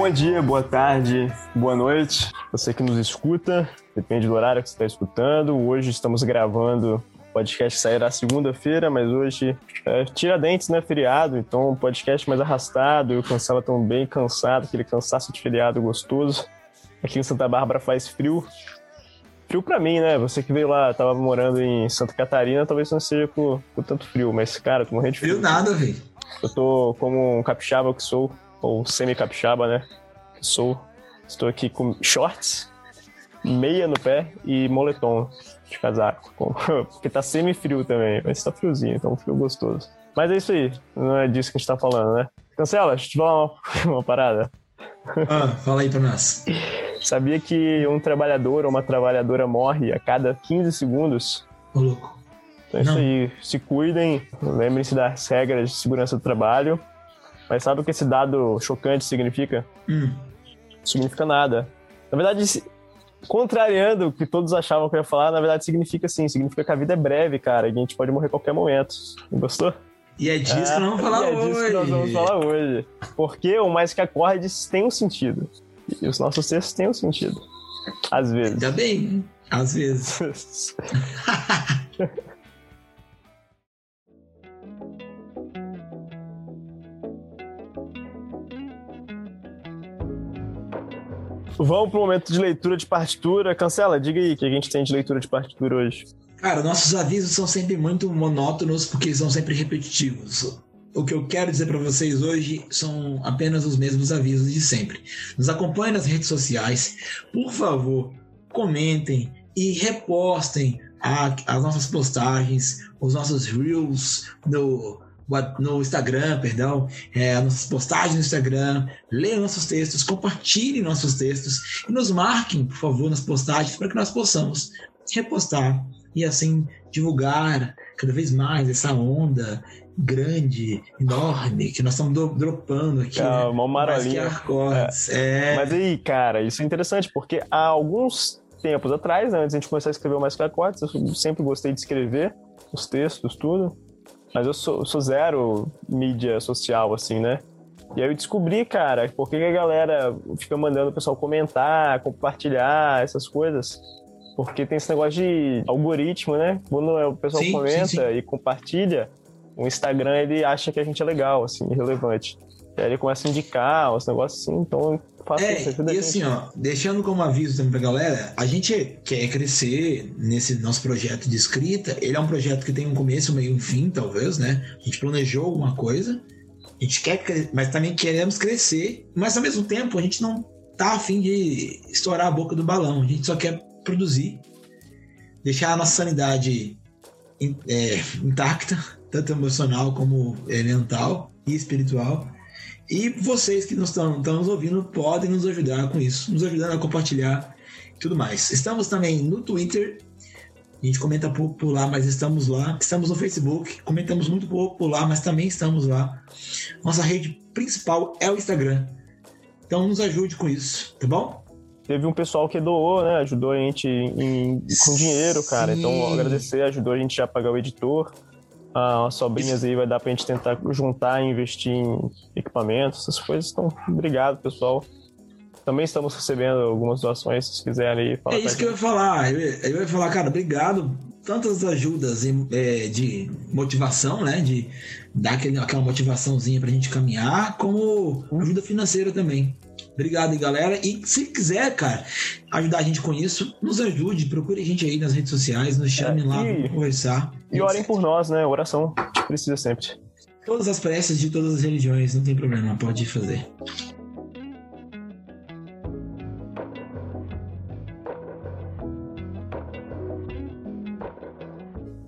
Bom dia, boa tarde, boa noite. Você que nos escuta, depende do horário que você está escutando. Hoje estamos gravando o podcast que sairá segunda-feira, mas hoje é Tiradentes, né? Feriado, então um podcast mais arrastado. Eu cancela tão bem cansado, aquele cansaço de feriado gostoso. Aqui em Santa Bárbara faz frio. Frio para mim, né? Você que veio lá, tava morando em Santa Catarina, talvez não seja por, por tanto frio, mas, cara, tô morrendo de frio. Frio nada, velho. Eu tô como um capixaba que sou, ou semi-capixaba, né? Sou. Estou aqui com shorts, meia no pé e moletom de casaco. Porque tá semi-frio também, mas tá friozinho, então frio gostoso. Mas é isso aí, não é disso que a gente tá falando, né? Cancela, deixa eu te falar uma, uma parada. Ah, fala aí pra nós. Sabia que um trabalhador ou uma trabalhadora morre a cada 15 segundos? Ô, louco. Então é isso aí. Se cuidem, lembrem-se das regras de segurança do trabalho. Mas sabe o que esse dado chocante significa? Hum. Significa nada. Na verdade, contrariando o que todos achavam que eu ia falar, na verdade significa sim, significa que a vida é breve, cara, e a gente pode morrer a qualquer momento. Gostou? E é disso que nós vamos falar e é disso hoje. que nós vamos falar hoje. Porque o mais que acordes tem um sentido. E os nossos textos têm um sentido. Às vezes. Ainda bem, né? às vezes. Vamos pro momento de leitura de partitura. Cancela, diga aí o que a gente tem de leitura de partitura hoje. Cara, nossos avisos são sempre muito monótonos porque são sempre repetitivos. O que eu quero dizer para vocês hoje são apenas os mesmos avisos de sempre. Nos acompanhem nas redes sociais. Por favor, comentem e repostem a- as nossas postagens, os nossos reels no, no Instagram, perdão, é, as nossas postagens no Instagram. Leiam nossos textos, compartilhem nossos textos e nos marquem, por favor, nas postagens para que nós possamos repostar e assim divulgar cada vez mais essa onda grande, enorme, que nós estamos do- dropando aqui. É né? uma marolinha. acordes. É. Mas aí, cara, isso é interessante, porque há alguns tempos atrás, né, antes de a gente começar a escrever o Mais Que Acordes, eu sempre gostei de escrever os textos, tudo. Mas eu sou, sou zero mídia social, assim, né? E aí eu descobri, cara, por que que a galera fica mandando o pessoal comentar, compartilhar, essas coisas. Porque tem esse negócio de algoritmo, né? Quando o pessoal Sim, comenta sim, sim. e compartilha, o Instagram ele acha que a gente é legal, assim, relevante. Aí ele começa a indicar uns negócios assim, então isso, É, ajuda a e assim, ó, deixando como aviso também pra galera, a gente quer crescer nesse nosso projeto de escrita. Ele é um projeto que tem um começo, meio e um fim, talvez, né? A gente planejou alguma coisa, a gente quer, cre- mas também queremos crescer, mas ao mesmo tempo a gente não tá afim de estourar a boca do balão, a gente só quer produzir, deixar a nossa sanidade é, intacta, tanto emocional como é, mental e espiritual. E vocês que nos estão, nos ouvindo podem nos ajudar com isso, nos ajudando a compartilhar e tudo mais. Estamos também no Twitter, a gente comenta pouco por lá, mas estamos lá. Estamos no Facebook, comentamos muito pouco por lá, mas também estamos lá. Nossa rede principal é o Instagram. Então nos ajude com isso, tá bom? Teve um pessoal que doou, né? Ajudou a gente em- com dinheiro, cara. Então, Sim. agradecer, ajudou a gente a pagar o editor. Ah, umas sobrinhas aí vai dar pra gente tentar juntar e investir em equipamentos, essas coisas. Então, obrigado, pessoal. Também estamos recebendo algumas doações, se vocês quiserem aí falar É isso que eu ia falar. Eu ia, falar, cara, obrigado. Tantas ajudas é, de motivação, né? De dar aquele, aquela motivaçãozinha pra gente caminhar, como ajuda financeira também. Obrigado, aí, galera. E se quiser, cara, ajudar a gente com isso, nos ajude. Procure a gente aí nas redes sociais, nos chame É, lá, e- vamos conversar. E orem por nós, né? Oração precisa sempre. Todas as preces de todas as religiões, não tem problema, pode fazer.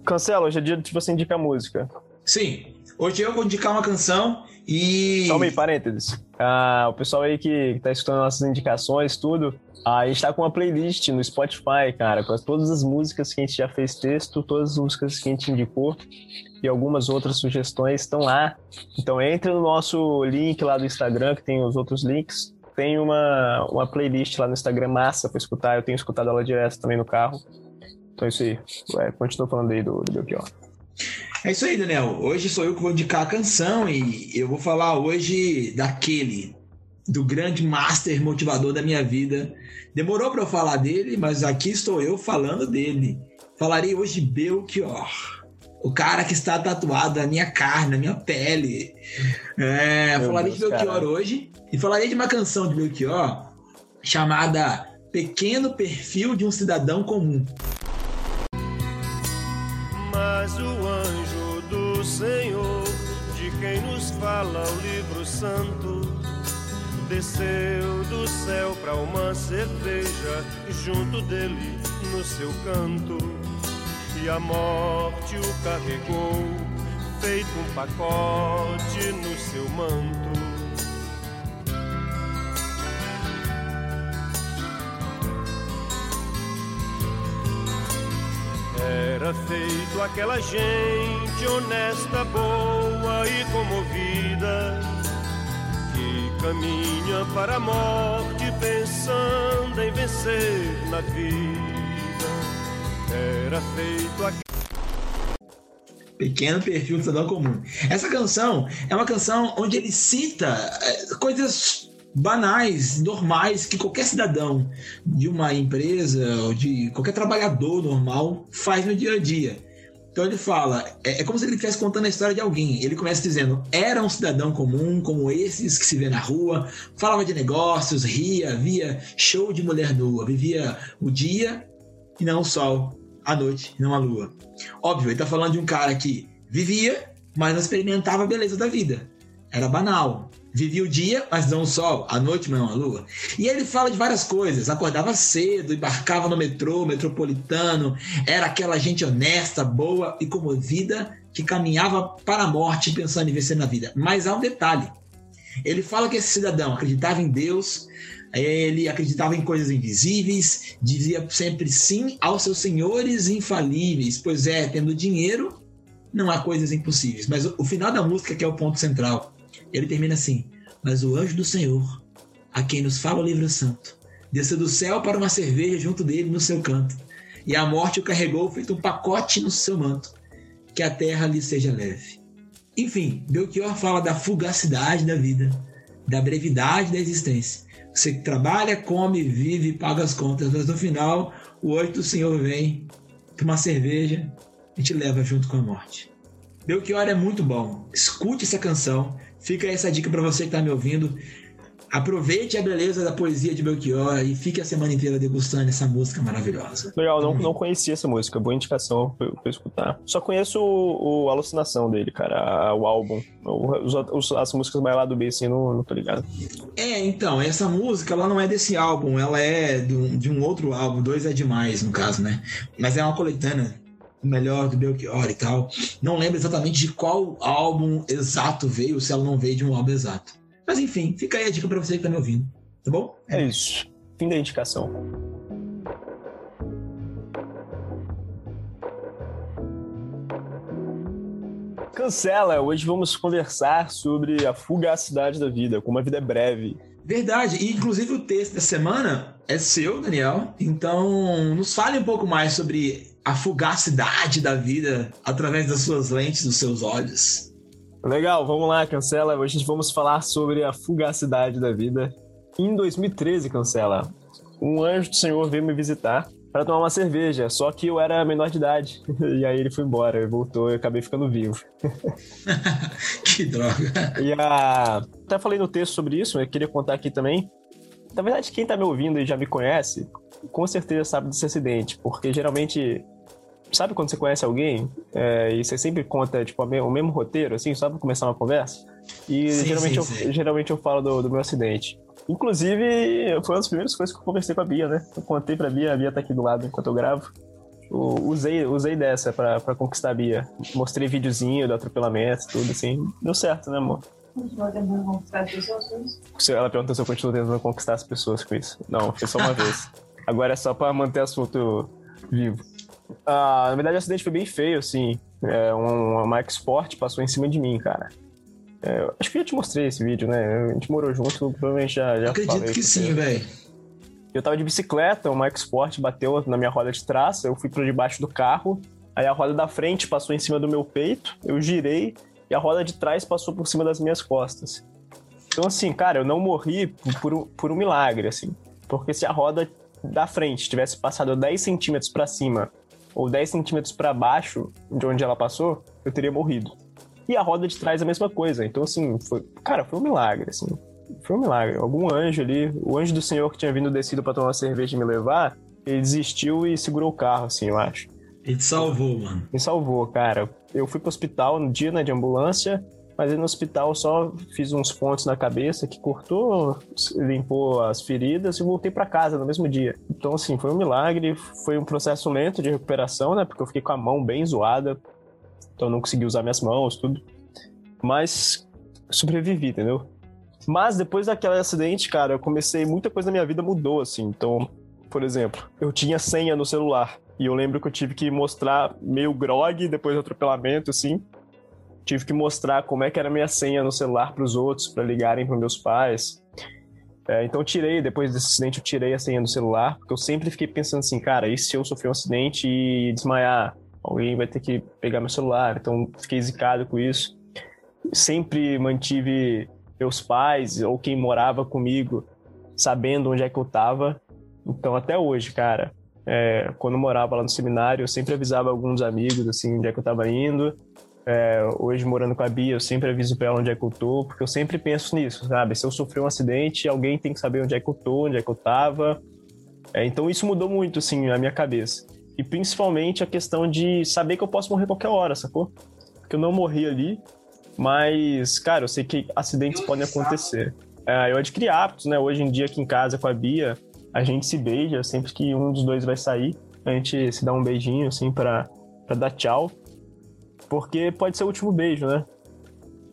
Cancela, hoje é dia de você indicar música. Sim, hoje eu vou indicar uma canção e. Calma aí, parênteses. Ah, o pessoal aí que tá escutando nossas indicações, tudo, ah, a gente tá com uma playlist no Spotify, cara, com todas as músicas que a gente já fez texto, todas as músicas que a gente indicou e algumas outras sugestões estão lá. Então entre no nosso link lá do Instagram, que tem os outros links. Tem uma, uma playlist lá no Instagram massa pra escutar. Eu tenho escutado ela direto também no carro. Então é isso aí. Ué, continua falando aí do, do Belchior. É isso aí, Daniel. Hoje sou eu que vou indicar a canção e eu vou falar hoje daquele do grande master motivador da minha vida. Demorou para eu falar dele, mas aqui estou eu falando dele. Falarei hoje de Belchior. O cara que está tatuado na minha carne, na minha pele. É, falarei Deus, de Belchior cara. hoje. E falarei de uma canção de Belchior chamada Pequeno Perfil de um Cidadão Comum. Mas o anjo do Senhor, de quem nos fala o livro santo, desceu do céu para uma cerveja junto dele no seu canto. E a morte o carregou feito um pacote no seu manto Era feito aquela gente honesta, boa e comovida caminha para a morte pensando em vencer na vida. Era feito aqui. Pequeno perfil do cidadão comum. Essa canção é uma canção onde ele cita é, coisas banais, normais, que qualquer cidadão de uma empresa ou de qualquer trabalhador normal faz no dia a dia então ele fala, é, é, como se ele estivesse contando a história de alguém. Ele começa dizendo: era um cidadão comum, como esses que se vê na rua, falava de negócios, ria, via show de mulher nua, vivia o dia e não o sol, a noite e não a lua. Óbvio, ele está falando de um cara que vivia, mas não experimentava a beleza da vida. Era banal, Vivia o dia, mas não o sol, a noite, mas não a lua. E ele fala de várias coisas. Acordava cedo, embarcava no metrô, metropolitano, era aquela gente honesta, boa e comovida que caminhava para a morte pensando em vencer na vida. Mas há um detalhe. Ele fala que esse cidadão acreditava em Deus, ele acreditava em coisas invisíveis, dizia sempre sim aos seus senhores infalíveis, pois é, tendo dinheiro, não há coisas impossíveis. Mas o final da música que é o ponto central ele termina assim: Mas o anjo do Senhor, a quem nos fala o livro santo, desceu do céu para uma cerveja junto dele no seu canto, e a morte o carregou feito um pacote no seu manto, que a terra lhe seja leve. Enfim, Belchior fala da fugacidade da vida, da brevidade da existência. Você trabalha, come, vive, paga as contas, mas no final o anjo do Senhor vem, toma uma cerveja e te leva junto com a morte. Belchior é muito bom. Escute essa canção, Fica essa dica para você que está me ouvindo. Aproveite a beleza da poesia de Belchior e fique a semana inteira degustando essa música maravilhosa. Legal, não, não conhecia essa música, boa indicação pra eu, escutar. Só conheço o, o, Alucinação dele, cara, o álbum. Os, os, as músicas mais lá do B, assim, não, não tô ligado. É, então, essa música, ela não é desse álbum, ela é de um, de um outro álbum, dois é demais, no caso, né? Mas é uma coletânea melhor do Belchior e tal. Não lembro exatamente de qual álbum exato veio, se ela não veio de um álbum exato. Mas enfim, fica aí a dica pra você que tá me ouvindo, tá bom? É isso. Fim da indicação. Cancela! Hoje vamos conversar sobre a fugacidade da vida, como a vida é breve. Verdade, e inclusive o texto da semana é seu, Daniel. Então, nos fale um pouco mais sobre a fugacidade da vida através das suas lentes, dos seus olhos. Legal, vamos lá, Cancela. Hoje vamos falar sobre a fugacidade da vida. Em 2013, Cancela, um anjo do Senhor veio me visitar para tomar uma cerveja, só que eu era menor de idade. E aí ele foi embora, ele voltou e acabei ficando vivo. que droga. E a... até falei no texto sobre isso, eu queria contar aqui também. Na verdade, quem tá me ouvindo e já me conhece, com certeza sabe desse acidente, porque geralmente sabe quando você conhece alguém é, e você sempre conta tipo, o mesmo roteiro, assim, só pra começar uma conversa? E sim, geralmente, sim, eu, sim. geralmente eu falo do, do, meu acidente. Inclusive, foi uma das primeiras coisas que eu conversei com a Bia, né? Eu contei pra Bia, a Bia tá aqui do lado enquanto eu gravo. Eu usei, usei dessa pra, pra conquistar a Bia. Mostrei videozinho do atropelamento, tudo assim. Deu certo, né, amor? Continua tentando conquistar as pessoas Ela perguntou se eu continuo tentando conquistar as pessoas com isso. Não, foi só uma vez. Agora é só pra manter o assunto vivo. Ah, na verdade, o acidente foi bem feio, assim. É, uma Mark Sport passou em cima de mim, cara. É, acho que eu já te mostrei esse vídeo, né? A gente morou junto, provavelmente já, já Acredito que sim, velho. Eu tava de bicicleta, Mark Sport bateu na minha roda de trás, eu fui para debaixo do carro, aí a roda da frente passou em cima do meu peito, eu girei e a roda de trás passou por cima das minhas costas. Então, assim, cara, eu não morri por, por um milagre, assim. Porque se a roda da frente tivesse passado 10 centímetros para cima ou 10 centímetros para baixo de onde ela passou, eu teria morrido. E a roda de trás é a mesma coisa. Então, assim, foi, cara, foi um milagre, assim. Foi um milagre. Algum anjo ali, o anjo do Senhor que tinha vindo descido para tomar uma cerveja e me levar, ele desistiu e segurou o carro, assim, eu acho. Ele te salvou, mano. Me salvou, cara. Eu fui pro hospital no dia, né, de ambulância. Mas aí no hospital só fiz uns pontos na cabeça que cortou, limpou as feridas e voltei para casa no mesmo dia. Então, assim, foi um milagre. Foi um processo lento de recuperação, né? Porque eu fiquei com a mão bem zoada. Então, não consegui usar minhas mãos, tudo. Mas sobrevivi, entendeu? Mas depois daquele acidente, cara, eu comecei. Muita coisa na minha vida mudou, assim. Então, por exemplo, eu tinha senha no celular. E eu lembro que eu tive que mostrar meio grog depois do atropelamento, assim tive que mostrar como é que era minha senha no celular para os outros, para ligarem para meus pais. É, então tirei, depois desse acidente eu tirei a senha do celular, porque eu sempre fiquei pensando assim, cara, e se eu sofrer um acidente e desmaiar? Alguém vai ter que pegar meu celular, então fiquei zicado com isso. Sempre mantive meus pais ou quem morava comigo sabendo onde é que eu tava. Então até hoje, cara, é, quando eu morava lá no seminário, eu sempre avisava alguns amigos assim onde é que eu tava indo. É, hoje morando com a Bia, eu sempre aviso pra ela onde é que eu tô, porque eu sempre penso nisso, sabe? Se eu sofrer um acidente, alguém tem que saber onde é que eu tô, onde é que eu tava. É, então isso mudou muito, assim, na minha cabeça. E principalmente a questão de saber que eu posso morrer qualquer hora, sacou? Porque eu não morri ali, mas, cara, eu sei que acidentes podem acontecer. É, eu adquiri hábitos, né? Hoje em dia aqui em casa com a Bia, a gente se beija sempre que um dos dois vai sair. A gente se dá um beijinho, assim, para dar tchau. Porque pode ser o último beijo, né?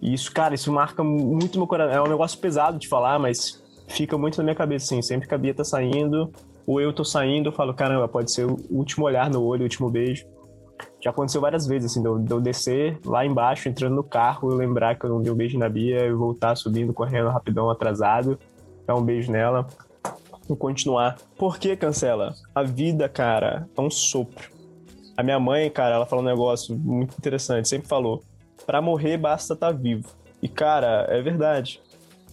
E isso, cara, isso marca muito meu coração. É um negócio pesado de falar, mas fica muito na minha cabeça, assim. Sempre que a Bia tá saindo, ou eu tô saindo, eu falo, caramba, pode ser o último olhar no olho, o último beijo. Já aconteceu várias vezes, assim, de eu, de eu descer lá embaixo, entrando no carro, eu lembrar que eu não dei um beijo na Bia, e voltar subindo, correndo rapidão, atrasado, dar um beijo nela e continuar. Por que cancela? A vida, cara, é um sopro. A minha mãe, cara, ela fala um negócio muito interessante, sempre falou: para morrer basta estar tá vivo. E, cara, é verdade.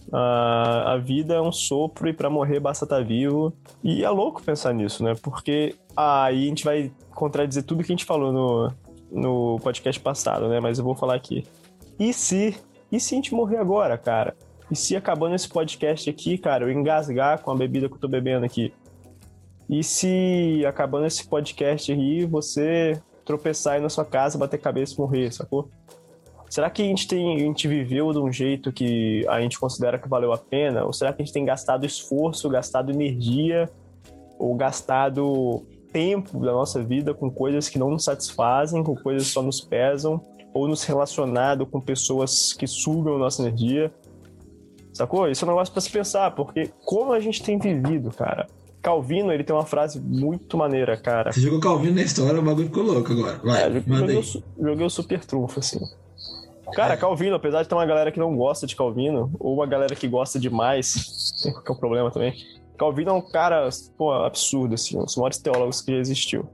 A, a vida é um sopro e para morrer basta estar tá vivo. E é louco pensar nisso, né? Porque aí a gente vai contradizer tudo que a gente falou no, no podcast passado, né? Mas eu vou falar aqui. E se? E se a gente morrer agora, cara? E se acabando esse podcast aqui, cara, eu engasgar com a bebida que eu tô bebendo aqui? E se acabando esse podcast aí, você tropeçar aí na sua casa, bater cabeça e morrer, sacou? Será que a gente, tem, a gente viveu de um jeito que a gente considera que valeu a pena? Ou será que a gente tem gastado esforço, gastado energia, ou gastado tempo da nossa vida com coisas que não nos satisfazem, com coisas que só nos pesam, ou nos relacionado com pessoas que sugam nossa energia? Sacou? Isso é um negócio pra se pensar, porque como a gente tem vivido, cara, Calvino, ele tem uma frase muito maneira, cara. Você jogou Calvino na história, o bagulho ficou louco agora. Vai, é, joguei, joguei o super trunfo, assim. Cara, é. Calvino, apesar de ter uma galera que não gosta de Calvino, ou uma galera que gosta demais, tem qualquer problema também. Calvino é um cara, pô, absurdo, assim, um dos maiores teólogos que já existiu.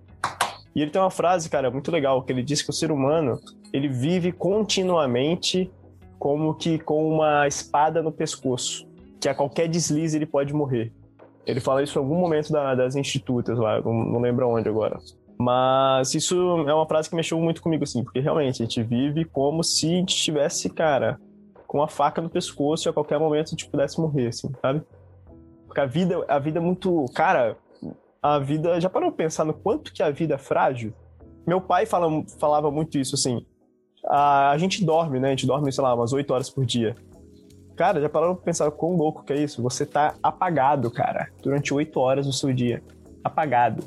E ele tem uma frase, cara, muito legal, que ele diz que o ser humano, ele vive continuamente como que com uma espada no pescoço, que a qualquer deslize ele pode morrer. Ele fala isso em algum momento da, das institutas lá, não, lembro onde agora. Mas isso é uma frase que mexeu muito comigo, assim, porque realmente a gente vive como se a estivesse, cara, com uma faca no pescoço e a qualquer momento a gente pudesse morrer, assim, sabe? Porque a vida, a vida é muito. Cara, a vida. Já parou pra pensar no quanto que a vida é frágil? Meu pai fala, falava muito isso, assim. A, a gente dorme, né? A gente dorme, sei lá, umas 8 horas por dia. Cara, já pararam pra pensar quão louco que é isso? Você tá apagado, cara, durante oito horas do seu dia. Apagado.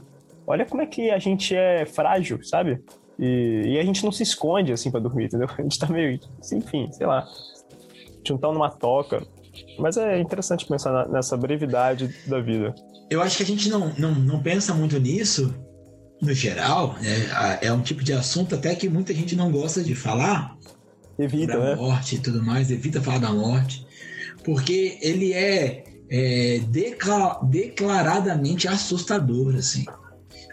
Olha como é que a gente é frágil, sabe? E, e a gente não se esconde assim pra dormir, entendeu? A gente tá meio. Enfim, sei lá. Juntando numa toca. Mas é interessante pensar nessa brevidade da vida. Eu acho que a gente não, não, não pensa muito nisso, no geral. Né? É um tipo de assunto até que muita gente não gosta de falar, evita, da né? morte e tudo mais, evita falar da morte, porque ele é, é declaradamente assustador, assim.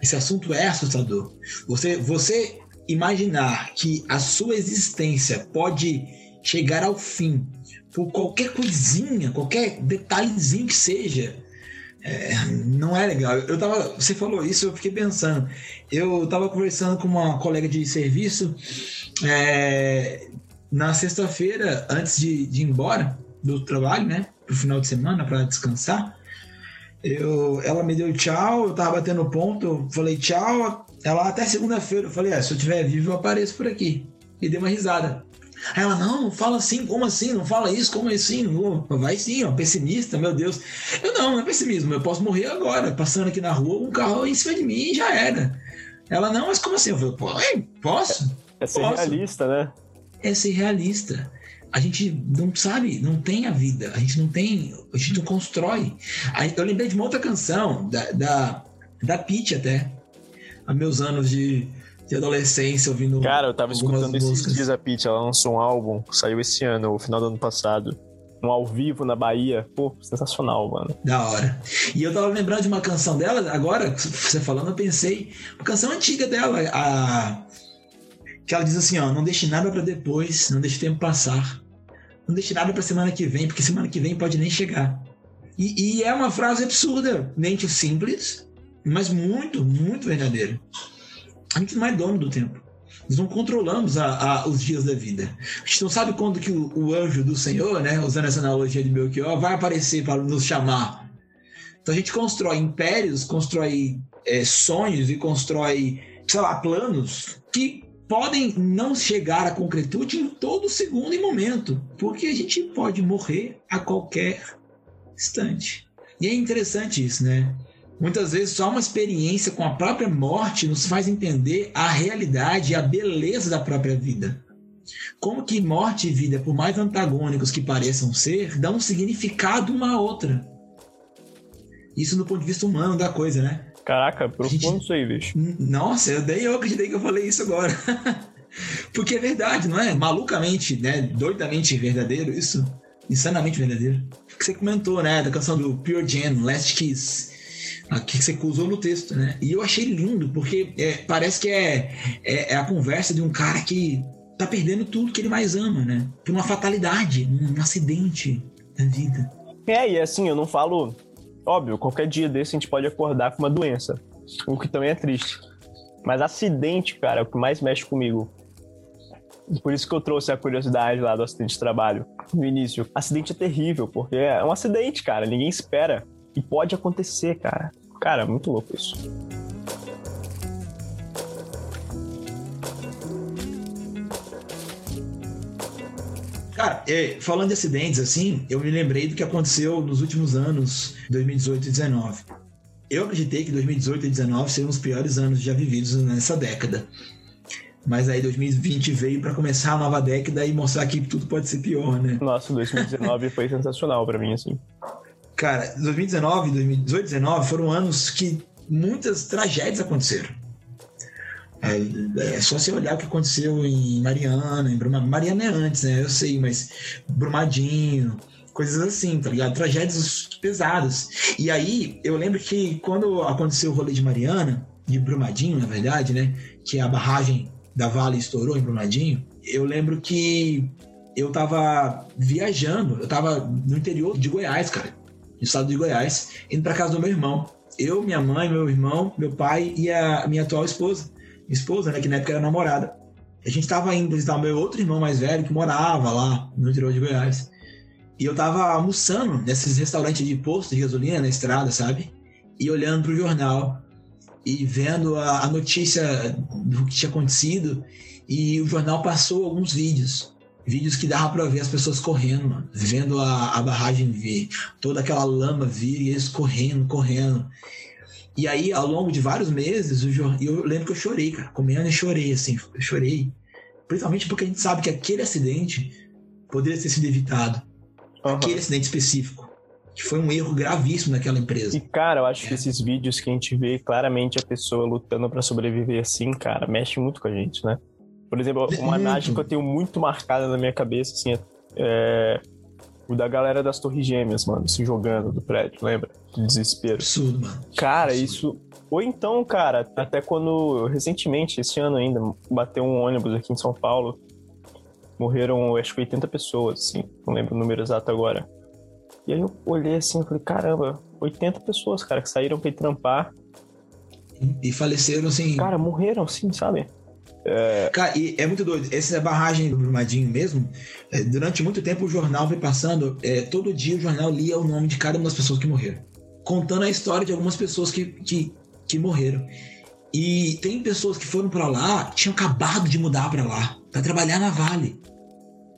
Esse assunto é assustador. Você, você imaginar que a sua existência pode chegar ao fim, por qualquer coisinha, qualquer detalhezinho que seja, é, não é legal. Eu tava, você falou isso, eu fiquei pensando. Eu tava conversando com uma colega de serviço é, na sexta-feira, antes de, de ir embora do trabalho, né? Pro final de semana, para descansar. Eu, ela me deu tchau, eu tava batendo ponto, eu falei tchau. Ela até segunda-feira, eu falei, é, se eu tiver vivo, eu apareço por aqui. E dei uma risada. Aí ela, não, não fala assim, como assim? Não fala isso, como assim? Vai sim, ó, pessimista, meu Deus. Eu não, não é pessimismo, eu posso morrer agora, passando aqui na rua, um carro em cima de mim e já era. Ela, não, mas como assim? Eu falei, Pô, posso? É ser posso. realista, né? É ser realista. A gente não sabe, não tem a vida, a gente não tem, a gente não constrói. Eu lembrei de uma outra canção, da, da, da Pitty até, há meus anos de, de adolescência ouvindo. Cara, eu tava escutando esses dias a Pitty, ela lançou um álbum, saiu esse ano, no final do ano passado. Um ao vivo na Bahia. Pô, sensacional, mano. Da hora. E eu tava lembrando de uma canção dela, agora, você falando, eu pensei. Uma canção antiga dela, a. Que ela diz assim, ó, não deixe nada para depois, não deixe tempo passar. Não deixe nada pra semana que vem, porque semana que vem pode nem chegar. E, e é uma frase absurda, mente simples, mas muito, muito verdadeira. A gente não é dono do tempo. Nós não controlamos a, a, os dias da vida. A gente não sabe quando que o, o, anjo do Senhor, né, usando essa analogia de Belchior, vai aparecer para nos chamar. Então a gente constrói impérios, constrói é, sonhos e constrói, sei lá, planos que podem não chegar à concretude em todo segundo e momento, porque a gente pode morrer a qualquer instante. E é interessante isso, né? Muitas vezes só uma experiência com a própria morte nos faz entender a realidade e a beleza da própria vida. Como que morte e vida, por mais antagônicos que pareçam ser, dão um significado uma à outra. Isso do ponto de vista humano da coisa, né? Caraca, profundo gente... isso aí, bicho. Nossa, eu dei eu acreditei que eu falei isso agora. Porque é verdade, não é? Malucamente, né? Doidamente verdadeiro isso. Insanamente verdadeiro. Que você comentou, né? Da canção do Pure Jam, Last Kiss. Aqui que você usou no texto, né? E eu achei lindo, porque é, parece que é, é, é, a conversa de um cara que tá perdendo tudo que ele mais ama, né? Por uma fatalidade, um acidente da vida. É, e assim, eu não falo Óbvio, qualquer dia desse a gente pode acordar com uma doença, o que também é triste. Mas acidente, cara, é o que mais mexe comigo. Por isso que eu trouxe a curiosidade lá do acidente de trabalho no início. Acidente é terrível, porque é um acidente, cara, ninguém espera. E pode acontecer, cara. Cara, muito louco isso. Cara, é, falando de acidentes assim, eu me lembrei do que aconteceu nos últimos anos, 2018 e 2019. Eu acreditei que 2018 e 2019 seriam os piores anos já vividos nessa década. Mas aí 2020 veio para começar a nova década e mostrar que tudo pode ser pior, né? Nossa, 2019 foi sensacional para mim, assim. Cara, 2019, 2018 e 2019 foram anos que muitas tragédias aconteceram. É, é, só você olhar o que aconteceu em Mariana, em Brumadinho. Mariana é antes, né? Eu sei, mas Brumadinho, coisas assim, tá ligado? Tragédias pesadas. E aí, eu lembro que quando aconteceu o rolê de Mariana, de Brumadinho, na verdade, né? Que a barragem da Vale estourou em Brumadinho. Eu lembro que eu tava viajando, eu tava no interior de Goiás, cara, no estado de Goiás, indo para casa do meu irmão. Eu, minha mãe, meu irmão, meu pai e a minha atual esposa esposa, né, que na época era namorada. A gente tava indo visitar meu outro irmão mais velho que morava lá no interior de Goiás. E eu tava almoçando nesses restaurantes de posto de gasolina na estrada, sabe? E olhando pro jornal e vendo a, a notícia do que tinha acontecido. E o jornal passou alguns vídeos vídeos que dava para ver as pessoas correndo, mano, vendo a, a barragem vir, toda aquela lama vir e eles correndo, correndo. E aí, ao longo de vários meses, eu lembro que eu chorei, cara, comendo e chorei, assim, eu chorei. Principalmente porque a gente sabe que aquele acidente poderia ter sido evitado. Uhum. Aquele acidente específico. Que foi um erro gravíssimo naquela empresa. E, cara, eu acho é. que esses vídeos que a gente vê claramente a pessoa lutando para sobreviver assim, cara, mexe muito com a gente, né? Por exemplo, uma imagem que eu tenho muito marcada na minha cabeça, assim, é o da galera das Torres Gêmeas, mano, se jogando do prédio, lembra? De desespero. Absurdo, mano. Cara, Absurdo. isso. Ou então, cara, até quando recentemente, esse ano ainda, bateu um ônibus aqui em São Paulo. Morreram, acho que 80 pessoas, assim. Não lembro o número exato agora. E aí eu olhei assim e falei, caramba, 80 pessoas, cara, que saíram pra ir trampar. E faleceram, assim. Cara, morreram, sim, sabe? É... Cara, e é muito doido. Essa barragem do Brumadinho mesmo, é, durante muito tempo o jornal foi passando, é, todo dia o jornal lia o nome de cada uma das pessoas que morreram. Contando a história de algumas pessoas que, que, que morreram. E tem pessoas que foram para lá, tinham acabado de mudar para lá, para trabalhar na Vale.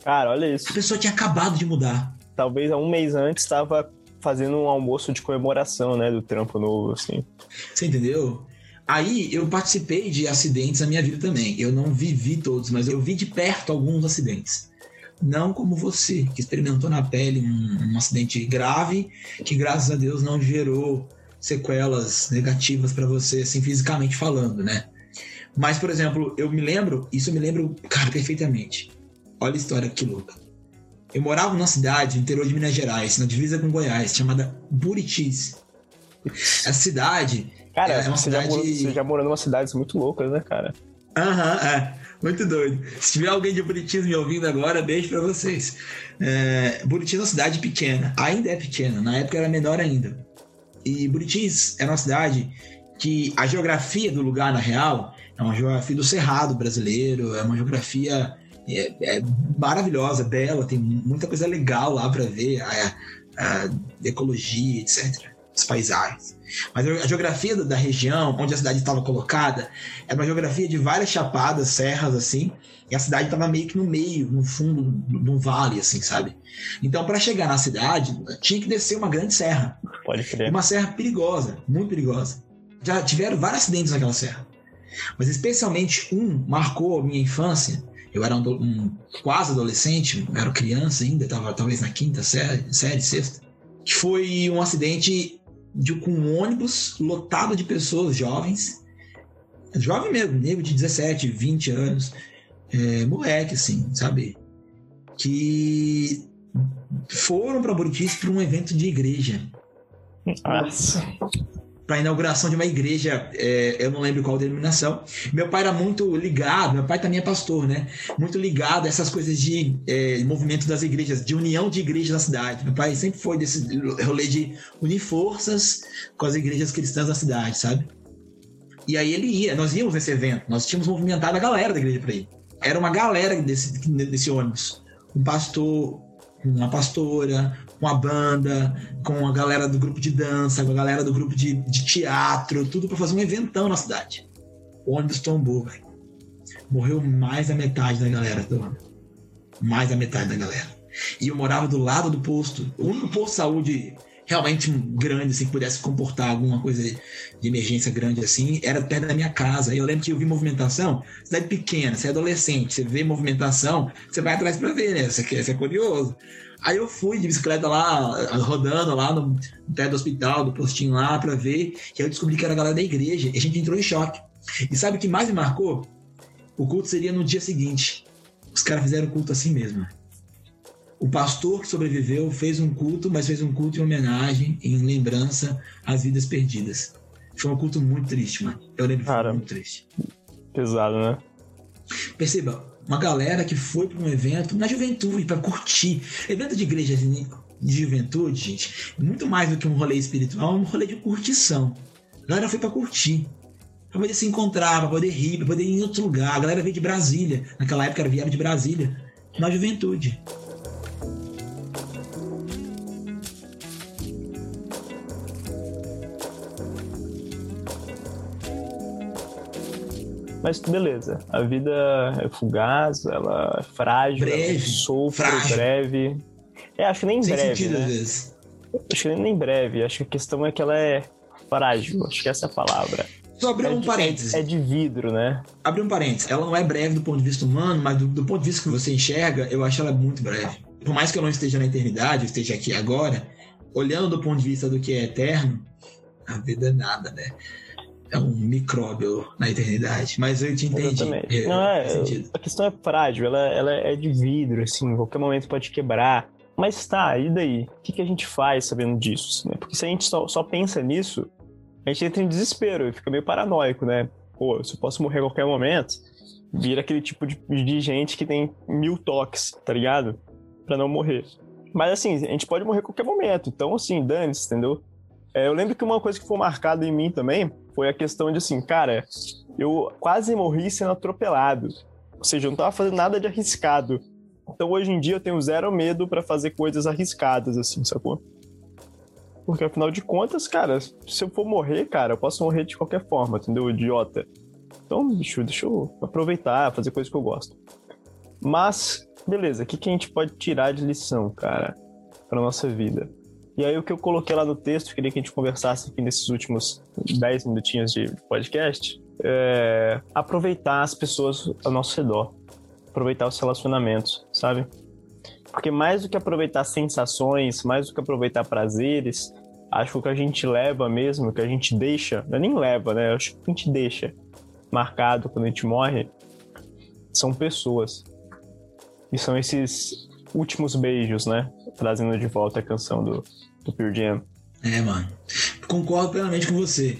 Cara, olha isso. A pessoa tinha acabado de mudar. Talvez há um mês antes estava fazendo um almoço de comemoração, né, do trampo novo, assim. Você entendeu? Aí eu participei de acidentes na minha vida também. Eu não vivi todos, mas eu vi de perto alguns acidentes. Não como você, que experimentou na pele um, um acidente grave, que graças a Deus não gerou sequelas negativas para você, assim, fisicamente falando, né? Mas, por exemplo, eu me lembro, isso eu me lembro, cara, perfeitamente. Olha a história que louca. Eu morava numa cidade no interior de Minas Gerais, na divisa com Goiás, chamada Buritis. Essa cidade Cara, é você, cidade... já morou, você já morou numa cidades muito loucas, né, cara? Aham, uhum, é. Muito doido. Se tiver alguém de Buritis me ouvindo agora, beijo pra vocês. É, Buritis é uma cidade pequena. Ainda é pequena. Na época era menor ainda. E Buritis é uma cidade que a geografia do lugar, na real, é uma geografia do Cerrado brasileiro. É uma geografia é, é maravilhosa, bela. Tem muita coisa legal lá para ver. A, a ecologia, etc. As paisagens. Mas a geografia da região, onde a cidade estava colocada, era uma geografia de várias chapadas, serras, assim, e a cidade estava meio que no meio, no fundo de um vale, assim, sabe? Então, para chegar na cidade, tinha que descer uma grande serra. Pode crer. Uma serra perigosa, muito perigosa. Já tiveram vários acidentes naquela serra. Mas especialmente um marcou a minha infância. Eu era um, um quase adolescente, era criança ainda, estava talvez na quinta série, série, sexta. Que foi um acidente de, com um ônibus lotado de pessoas jovens, jovem mesmo, nego de 17, 20 anos, é, moleque, assim, sabe? Que foram para Buritis para um evento de igreja. Nossa para a inauguração de uma igreja, é, eu não lembro qual denominação. Meu pai era muito ligado, meu pai também é pastor, né? Muito ligado a essas coisas de é, movimento das igrejas, de união de igrejas na cidade. Meu pai sempre foi desse rolê de unir forças com as igrejas cristãs da cidade, sabe? E aí ele ia, nós íamos nesse evento, nós tínhamos movimentado a galera da igreja para ir. Era uma galera desse, desse ônibus. Um pastor, uma pastora, com a banda, com a galera do grupo de dança, com a galera do grupo de, de teatro, tudo para fazer um eventão na cidade. O ônibus tombou, velho. Morreu mais da metade da galera do ônibus. Mais da metade da galera. E eu morava do lado do posto. O único posto de saúde realmente grande, assim, que pudesse comportar alguma coisa de emergência grande assim, era perto da minha casa. Eu lembro que eu vi movimentação, cidade pequena, você é adolescente, você vê movimentação, você vai atrás para ver, né? Você é curioso. Aí eu fui de bicicleta lá, rodando lá no, pé do hospital, do postinho lá, pra ver. E aí eu descobri que era a galera da igreja. E a gente entrou em choque. E sabe o que mais me marcou? O culto seria no dia seguinte. Os caras fizeram o culto assim mesmo. O pastor que sobreviveu fez um culto, mas fez um culto em homenagem, em lembrança às vidas perdidas. Foi um culto muito triste, mano. Eu lembro que foi muito triste. Pesado, né? Perceba, uma galera que foi para um evento na juventude, para curtir. Evento de igreja de juventude, gente, muito mais do que um rolê espiritual, é um rolê de curtição. A galera foi para curtir. Pra poder se encontrar, pra poder rir, pra poder ir em outro lugar. A galera veio de Brasília. Naquela época era vieram de Brasília. Na juventude. Mas beleza, a vida é fugaz, ela é frágil, breve, sofre, frágil. breve. É, acho que nem Sem breve. Sentido, né? às vezes. Acho que nem breve. Acho que a questão é que ela é frágil. Acho que essa é a palavra. Só abrir é um de, parênteses. É, de vidro, né? Abrir um parênteses. Ela não é breve do ponto de vista humano, mas do, do, ponto de vista que você enxerga, eu acho ela muito breve. Por mais que eu não esteja na eternidade, eu esteja aqui agora, olhando do ponto de vista do que é eterno, a vida é nada, né? É um micróbio na eternidade. Mas eu te entendi. É, não, é, a questão é frágil, ela, ela é de vidro, assim, em qualquer momento pode quebrar. Mas tá, e daí? O que, que a gente faz sabendo disso? Né? Porque se a gente só, só pensa nisso, a gente entra em desespero e fica meio paranoico, né? Pô, se eu posso morrer a qualquer momento. vira aquele tipo de, de gente que tem mil toques, tá ligado? Pra não morrer. Mas assim, a gente pode morrer a qualquer momento. Então, assim, dane-se, entendeu? É, eu lembro que uma coisa que foi marcada em mim também foi a questão de assim, cara, eu quase morri sendo atropelado. Ou seja, eu não tava fazendo nada de arriscado. Então hoje em dia eu tenho zero medo para fazer coisas arriscadas, assim, sacou? Porque afinal de contas, cara, se eu for morrer, cara, eu posso morrer de qualquer forma, entendeu? Idiota. Então, bicho, deixa eu aproveitar, fazer coisas que eu gosto. Mas, beleza, o que, que a gente pode tirar de lição, cara, pra nossa vida? E aí, o que eu coloquei lá no texto, queria que a gente conversasse aqui nesses últimos 10 minutinhos de podcast, é aproveitar as pessoas ao nosso redor. Aproveitar os relacionamentos, sabe? Porque mais do que aproveitar sensações, mais do que aproveitar prazeres, acho que o que a gente leva mesmo, que a gente deixa, não é nem leva, né? Acho que a gente deixa marcado quando a gente morre, são pessoas. E são esses últimos beijos, né? Trazendo de volta a canção do, do Pure Jam. É, mano. Concordo plenamente com você.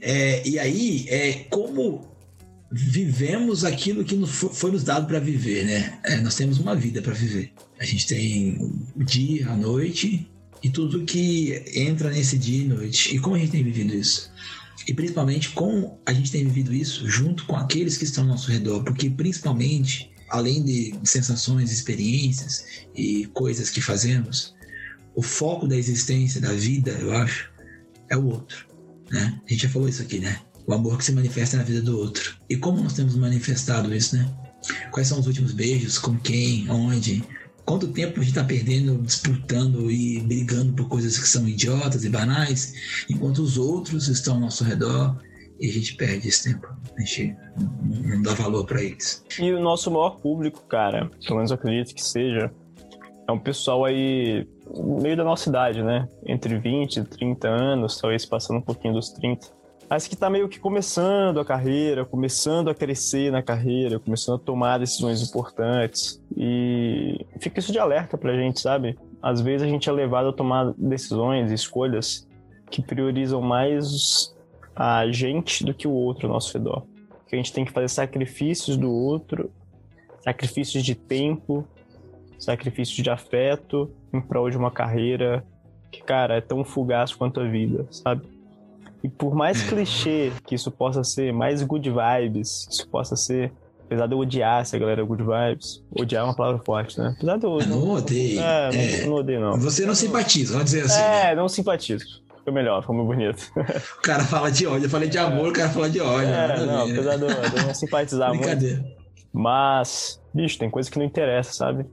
É, e aí, é como vivemos aquilo que foi nos dado para viver, né? É, nós temos uma vida para viver. A gente tem o dia, a noite e tudo que entra nesse dia e noite. E como a gente tem vivido isso? E principalmente como a gente tem vivido isso junto com aqueles que estão ao nosso redor, porque principalmente, além de sensações, experiências e coisas que fazemos, o foco da existência, da vida, eu acho, é o outro, né? A gente já falou isso aqui, né? o amor que se manifesta na vida do outro. E como nós temos manifestado isso, né? Quais são os últimos beijos? Com quem? Onde? Quanto tempo a gente está perdendo, disputando e brigando por coisas que são idiotas e banais, enquanto os outros estão ao nosso redor e a gente perde esse tempo. A gente não dá valor para eles. E o nosso maior público, cara, pelo menos eu acredito que seja, é um pessoal aí meio da nossa idade, né? Entre 20 e 30 anos, talvez passando um pouquinho dos 30 mas que está meio que começando a carreira, começando a crescer na carreira, começando a tomar decisões importantes. E fica isso de alerta pra gente, sabe? Às vezes a gente é levado a tomar decisões, escolhas que priorizam mais a gente do que o outro ao nosso redor. Que a gente tem que fazer sacrifícios do outro, sacrifícios de tempo, sacrifícios de afeto em prol de uma carreira que, cara, é tão fugaz quanto a vida, sabe? E por mais clichê que isso possa ser, mais good vibes, isso possa ser, apesar de eu odiar essa galera good vibes, odiar é uma palavra forte, né? Apesar de eu. Eu não odeio. É, é, não, não odeio, não. Você não simpatiza, vamos dizer assim. É, né? não simpatizo. Ficou melhor, ficou muito bonito. O cara fala de ódio, eu falei de amor, o cara fala de ódio. É, não, apesar de eu, não simpatizar muito. Mas, bicho, tem coisa que não interessa, sabe?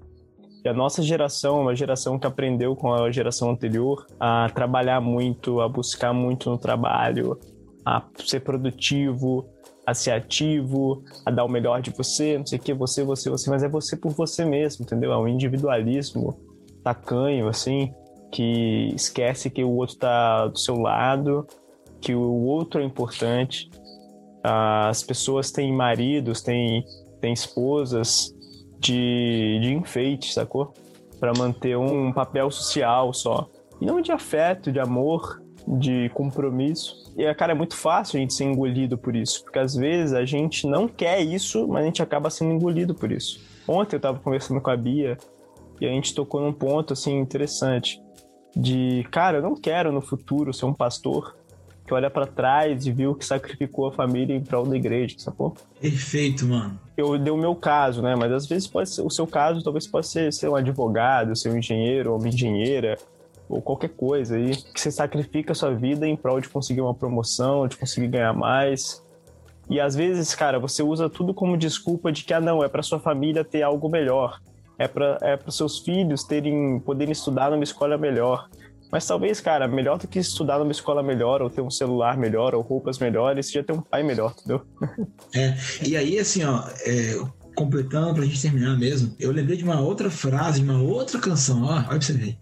E a nossa geração é uma geração que aprendeu com a geração anterior a trabalhar muito, a buscar muito no trabalho, a ser produtivo, a ser ativo, a dar o melhor de você, não sei o que, você, você, você, mas é você por você mesmo, entendeu? É um individualismo tacanho, assim, que esquece que o outro tá do seu lado, que o outro é importante. As pessoas têm maridos, têm, têm esposas, de, de enfeite, sacou? Para manter um papel social só. E não de afeto, de amor, de compromisso. E, cara, é muito fácil a gente ser engolido por isso, porque às vezes a gente não quer isso, mas a gente acaba sendo engolido por isso. Ontem eu tava conversando com a Bia e a gente tocou num ponto, assim, interessante. De, cara, eu não quero no futuro ser um pastor que olha para trás e viu que sacrificou a família em prol da igreja, sacou? Perfeito, mano. Eu dei o meu caso, né? Mas às vezes pode ser, o seu caso talvez possa ser, ser um advogado, ser um engenheiro ou uma engenheira, ou qualquer coisa aí, que você sacrifica a sua vida em prol de conseguir uma promoção, de conseguir ganhar mais. E às vezes, cara, você usa tudo como desculpa de que, ah, não, é para sua família ter algo melhor. É para é seus filhos terem poderem estudar numa escola melhor. Mas talvez, cara, melhor do que estudar numa escola melhor, ou ter um celular melhor, ou roupas melhores, já ter um pai melhor, entendeu? É, e aí, assim, ó, é, completando pra gente terminar mesmo, eu lembrei de uma outra frase, de uma outra canção, ó, olha pra você ver.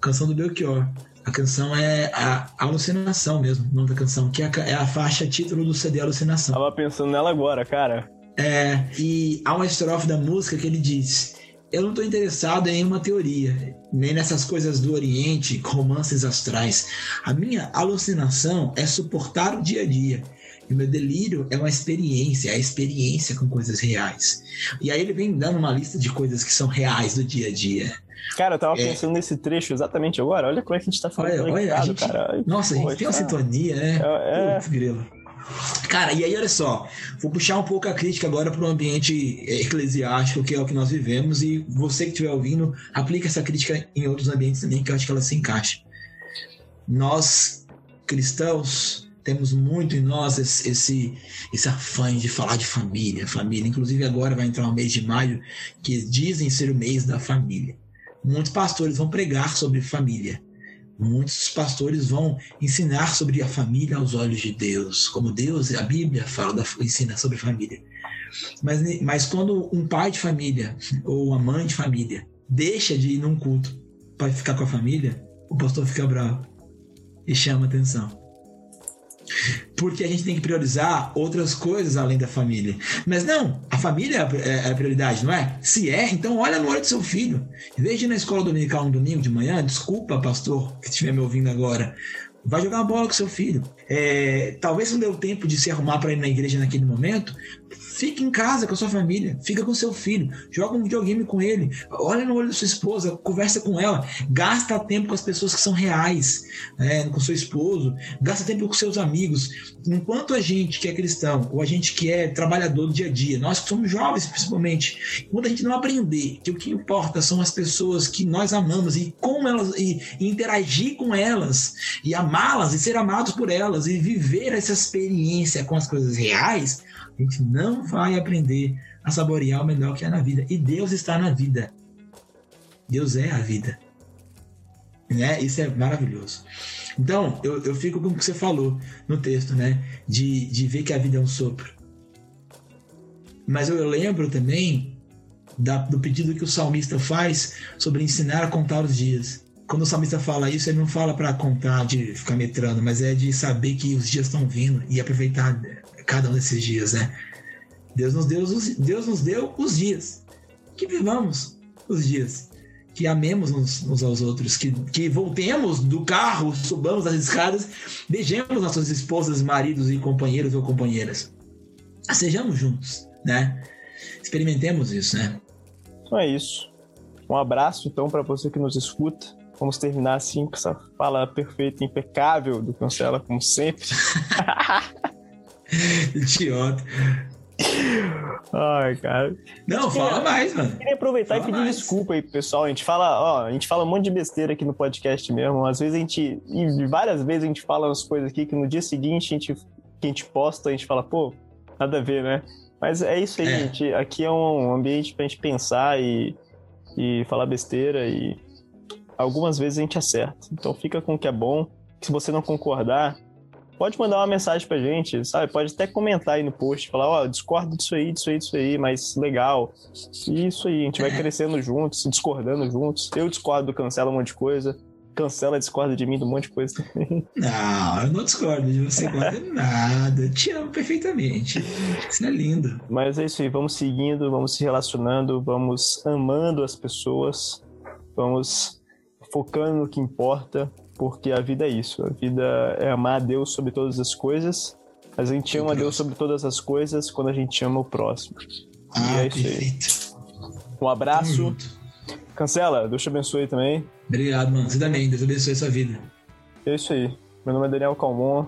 Canção do Belchior. A canção é a Alucinação mesmo, o nome da canção, que é a, é a faixa título do CD Alucinação. Tava pensando nela agora, cara. É, e há uma estrofe da música que ele diz: eu não estou interessado em uma teoria, nem nessas coisas do Oriente, romances astrais. A minha alucinação é suportar o dia a dia E o meu delírio é uma experiência, é a experiência com coisas reais. E aí ele vem dando uma lista de coisas que são reais do dia a dia. Cara, eu tava é... pensando nesse trecho exatamente agora. Olha como é que a gente tá falando. Olha, olha a gente... cara. Nossa, a gente tem uma sintonia, né? É, é... Putz, grilo. Cara, e aí olha só, vou puxar um pouco a crítica agora para o ambiente eclesiástico, que é o que nós vivemos, e você que estiver ouvindo, aplica essa crítica em outros ambientes também, que eu acho que ela se encaixa. Nós, cristãos, temos muito em nós esse, esse, esse afã de falar de família, família. Inclusive agora vai entrar o mês de maio, que dizem ser o mês da família. Muitos pastores vão pregar sobre família. Muitos pastores vão ensinar sobre a família aos olhos de Deus, como Deus, a Bíblia fala da, ensina sobre família. Mas, mas quando um pai de família ou uma mãe de família deixa de ir num culto para ficar com a família, o pastor fica bravo e chama atenção porque a gente tem que priorizar outras coisas além da família. Mas não, a família é, é a prioridade, não é? Se é, então olha no olho do seu filho. Ir na escola dominical um domingo de manhã, desculpa, pastor, que estiver me ouvindo agora, vai jogar uma bola com seu filho. É, talvez não deu tempo de se arrumar para ir na igreja naquele momento, Fique em casa com a sua família, fica com seu filho, joga um videogame com ele, olha no olho da sua esposa, conversa com ela, gasta tempo com as pessoas que são reais, né, com seu esposo, gasta tempo com seus amigos. Enquanto a gente que é cristão, ou a gente que é trabalhador do dia a dia, nós que somos jovens principalmente, enquanto a gente não aprender que o que importa são as pessoas que nós amamos e como elas, e, e interagir com elas, e amá-las, e ser amados por elas, e viver essa experiência com as coisas reais, a gente não vai aprender a saborear o melhor que é na vida. E Deus está na vida. Deus é a vida. Né? Isso é maravilhoso. Então, eu, eu fico com o que você falou no texto, né? De, de ver que a vida é um sopro. Mas eu lembro também da, do pedido que o salmista faz sobre ensinar a contar os dias. Quando o salmista fala isso, ele não fala para contar, de ficar metrando, mas é de saber que os dias estão vindo e aproveitar cada um desses dias, né? Deus nos deu os, Deus nos deu os dias. Que vivamos os dias. Que amemos uns, uns aos outros. Que, que voltemos do carro, subamos as escadas, beijemos nossas esposas, maridos e companheiros ou companheiras. Sejamos juntos, né? Experimentemos isso, né? Então é isso. Um abraço, então, para você que nos escuta. Vamos terminar assim com essa fala perfeita, impecável do Cancela, como sempre. Idiota. Ai, cara. Não, fala queria, mais, mano. Queria aproveitar fala e pedir mais. desculpa aí, pessoal. A gente fala, ó, a gente fala um monte de besteira aqui no podcast mesmo. Às vezes a gente. E várias vezes a gente fala umas coisas aqui que no dia seguinte a gente, que a gente posta, a gente fala, pô, nada a ver, né? Mas é isso aí, é. gente. Aqui é um ambiente pra gente pensar e, e falar besteira e algumas vezes a gente acerta. Então fica com o que é bom. Se você não concordar, pode mandar uma mensagem pra gente, sabe? Pode até comentar aí no post, falar, ó, oh, discordo disso aí, disso aí, disso aí, mas legal. E isso aí, a gente vai crescendo juntos, discordando juntos. Eu discordo do cancela um monte de coisa. Cancela, discorda de mim de um monte de coisa também. Não, eu não discordo de você de nada. Eu te amo perfeitamente. Isso é lindo. Mas é isso aí, vamos seguindo, vamos se relacionando, vamos amando as pessoas, vamos focando no que importa, porque a vida é isso. A vida é amar a Deus sobre todas as coisas, mas a gente ama a Deus sobre todas as coisas quando a gente ama o próximo. Ah, e é isso perfeito. aí. Um abraço. Cancela, Deus te abençoe também. Obrigado, mano. Você também, Deus abençoe a sua vida. É isso aí. Meu nome é Daniel Calmon,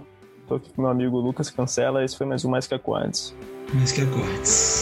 tô aqui com meu amigo Lucas Cancela, esse foi mais um Mais Que Acordes. Mais Que Acordes.